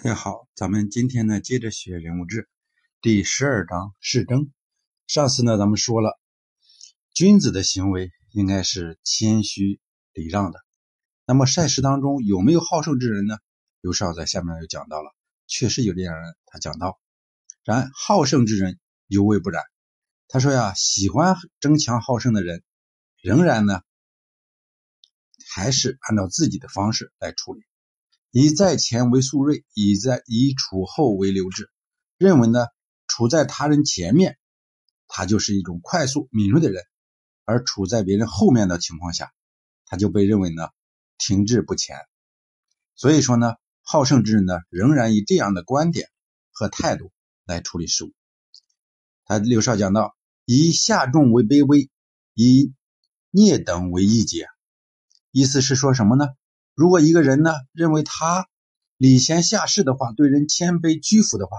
大家好，咱们今天呢接着学人物志第十二章世争。上次呢咱们说了，君子的行为应该是谦虚礼让的。那么赛事当中有没有好胜之人呢？刘少在下面又讲到了，确实有这样人。他讲到，然好胜之人尤为不然。他说呀，喜欢争强好胜的人，仍然呢还是按照自己的方式来处理。以在前为速锐，以在以处后为留置。认为呢，处在他人前面，他就是一种快速敏锐的人；而处在别人后面的情况下，他就被认为呢停滞不前。所以说呢，好胜之人呢，仍然以这样的观点和态度来处理事物。他刘少讲到，以下重为卑微，以劣等为义节，意思是说什么呢？如果一个人呢认为他礼贤下士的话，对人谦卑屈服的话，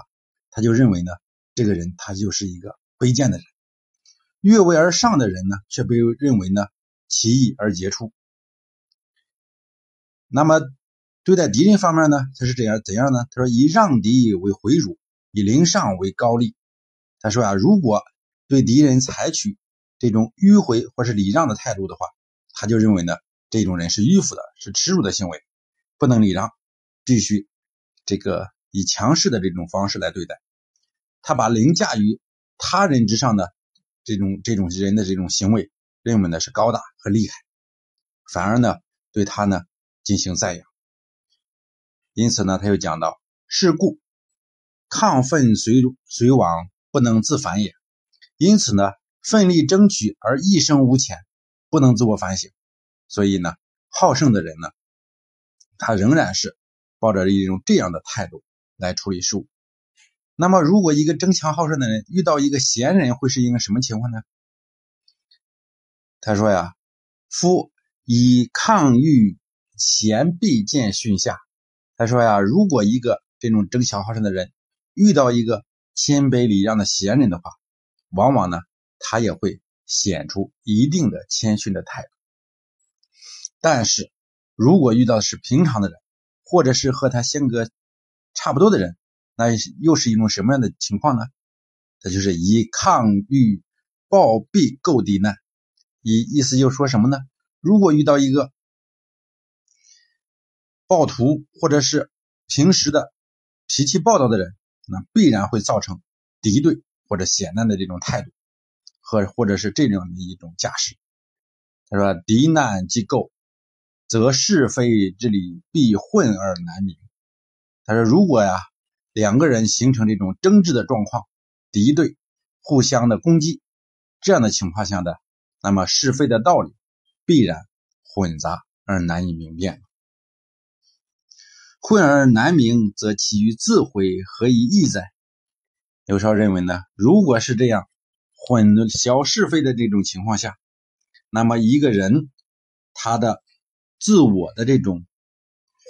他就认为呢这个人他就是一个卑贱的人；越位而上的人呢，却被认为呢奇异而杰出。那么对待敌人方面呢，他是这样怎样呢？他说以让敌为回辱，以凌上为高丽。他说啊，如果对敌人采取这种迂回或是礼让的态度的话，他就认为呢。这种人是迂腐的，是耻辱的行为，不能礼让，必须这个以强势的这种方式来对待。他把凌驾于他人之上的这种这种人的这种行为，认为呢是高大和厉害，反而呢对他呢进行赞扬。因此呢，他又讲到：是故亢奋随随往，不能自反也。因此呢，奋力争取而一生无前，不能自我反省。所以呢，好胜的人呢，他仍然是抱着一种这样的态度来处理事物。那么，如果一个争强好胜的人遇到一个贤人，会是一个什么情况呢？他说呀：“夫以抗御贤必见训下。”他说呀，如果一个这种争强好胜的人遇到一个谦卑礼让的贤人的话，往往呢，他也会显出一定的谦逊的态度。但是，如果遇到的是平常的人，或者是和他性格差不多的人，那又是一种什么样的情况呢？这就是以抗御暴毙构敌难。意意思就是说什么呢？如果遇到一个暴徒，或者是平时的脾气暴躁的人，那必然会造成敌对或者险难的这种态度，和或者是这样的一种架势。他说：“敌难即构。”则是非之理必混而难明。他说：“如果呀，两个人形成这种争执的状况，敌对、互相的攻击，这样的情况下的，那么是非的道理必然混杂而难以明辨。混而难明，则其于自毁何以易哉？”刘少认为呢，如果是这样混淆是非的这种情况下，那么一个人他的。自我的这种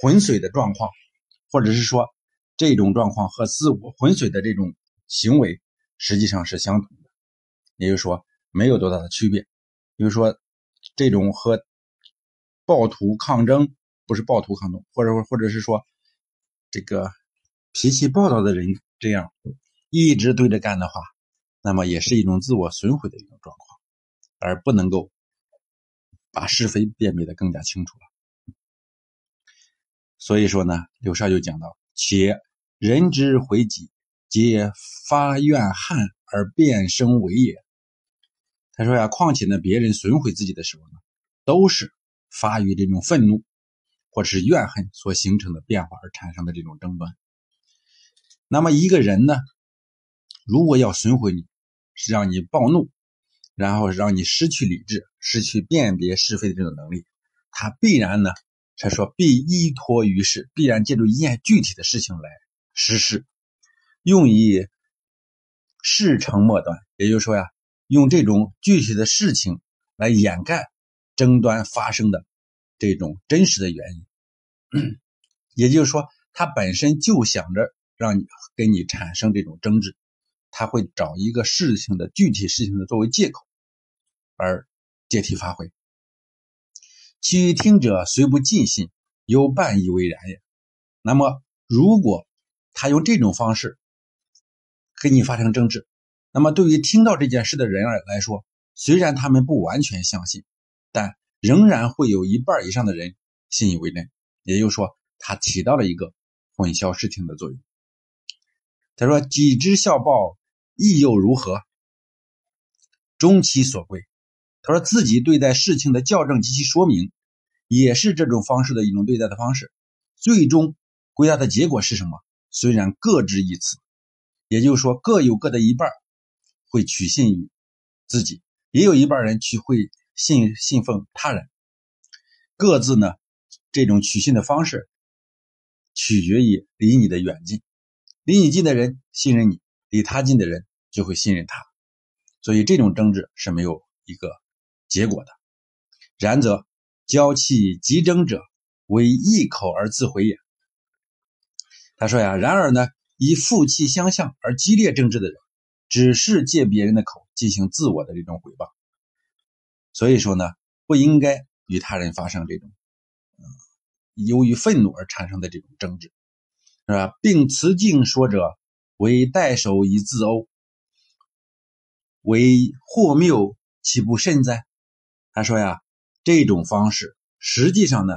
浑水的状况，或者是说这种状况和自我浑水的这种行为，实际上是相同的，也就是说没有多大的区别。比如说这种和暴徒抗争，不是暴徒抗争，或者或者是说这个脾气暴躁的人这样一直对着干的话，那么也是一种自我损毁的一种状况，而不能够。把是非辨别的更加清楚了，所以说呢，刘少就讲到：且人之回己，皆发怨恨而变生为也。他说呀，况且呢，别人损毁自己的时候呢，都是发于这种愤怒或者是怨恨所形成的变化而产生的这种争端。那么一个人呢，如果要损毁你，是让你暴怒。然后让你失去理智，失去辨别是非的这种能力，他必然呢，他说必依托于事，必然借助一件具体的事情来实施，用以事成末端，也就是说呀，用这种具体的事情来掩盖争端发生的这种真实的原因，也就是说，他本身就想着让你跟你产生这种争执，他会找一个事情的具体事情的作为借口。而借题发挥，其余听者虽不尽信，有半以为然也。那么，如果他用这种方式跟你发生争执，那么对于听到这件事的人儿来说，虽然他们不完全相信，但仍然会有一半以上的人信以为真。也就是说，他起到了一个混淆视听的作用。他说：“己知孝报，亦又如何？终其所归。”他说自己对待事情的校正及其说明，也是这种方式的一种对待的方式。最终归纳的结果是什么？虽然各执一词，也就是说各有各的一半会取信于自己，也有一半人去会信信奉他人。各自呢，这种取信的方式取决于离你的远近。离你近的人信任你，离他近的人就会信任他。所以这种争执是没有一个。结果的，然则交气急争者，为一口而自毁也。他说呀，然而呢，以负气相向而激烈争执的人，只是借别人的口进行自我的这种毁谤。所以说呢，不应该与他人发生这种，由于愤怒而产生的这种争执，是吧？并辞敬说者，为代首以自殴，为祸谬，岂不甚哉？他说呀，这种方式实际上呢，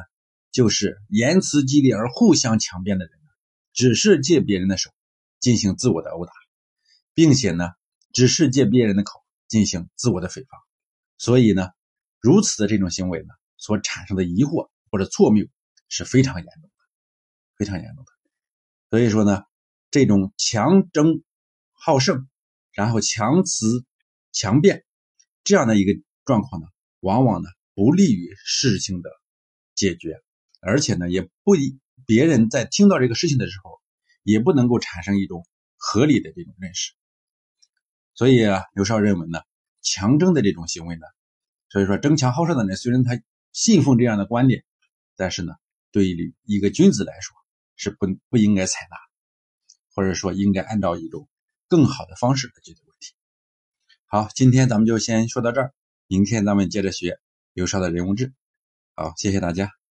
就是言辞激烈而互相强辩的人，只是借别人的手进行自我的殴打，并且呢，只是借别人的口进行自我的诽谤。所以呢，如此的这种行为呢，所产生的疑惑或者错谬是非常严重的，非常严重的。所以说呢，这种强争好胜，然后强词强辩这样的一个状况呢。往往呢不利于事情的解决，而且呢也不别人在听到这个事情的时候，也不能够产生一种合理的这种认识。所以啊，刘少认为呢，强争的这种行为呢，所以说争强好胜的人虽然他信奉这样的观点，但是呢，对于一个君子来说是不不应该采纳，或者说应该按照一种更好的方式来解决问题。好，今天咱们就先说到这儿。明天咱们接着学刘少的人物志，好，谢谢大家。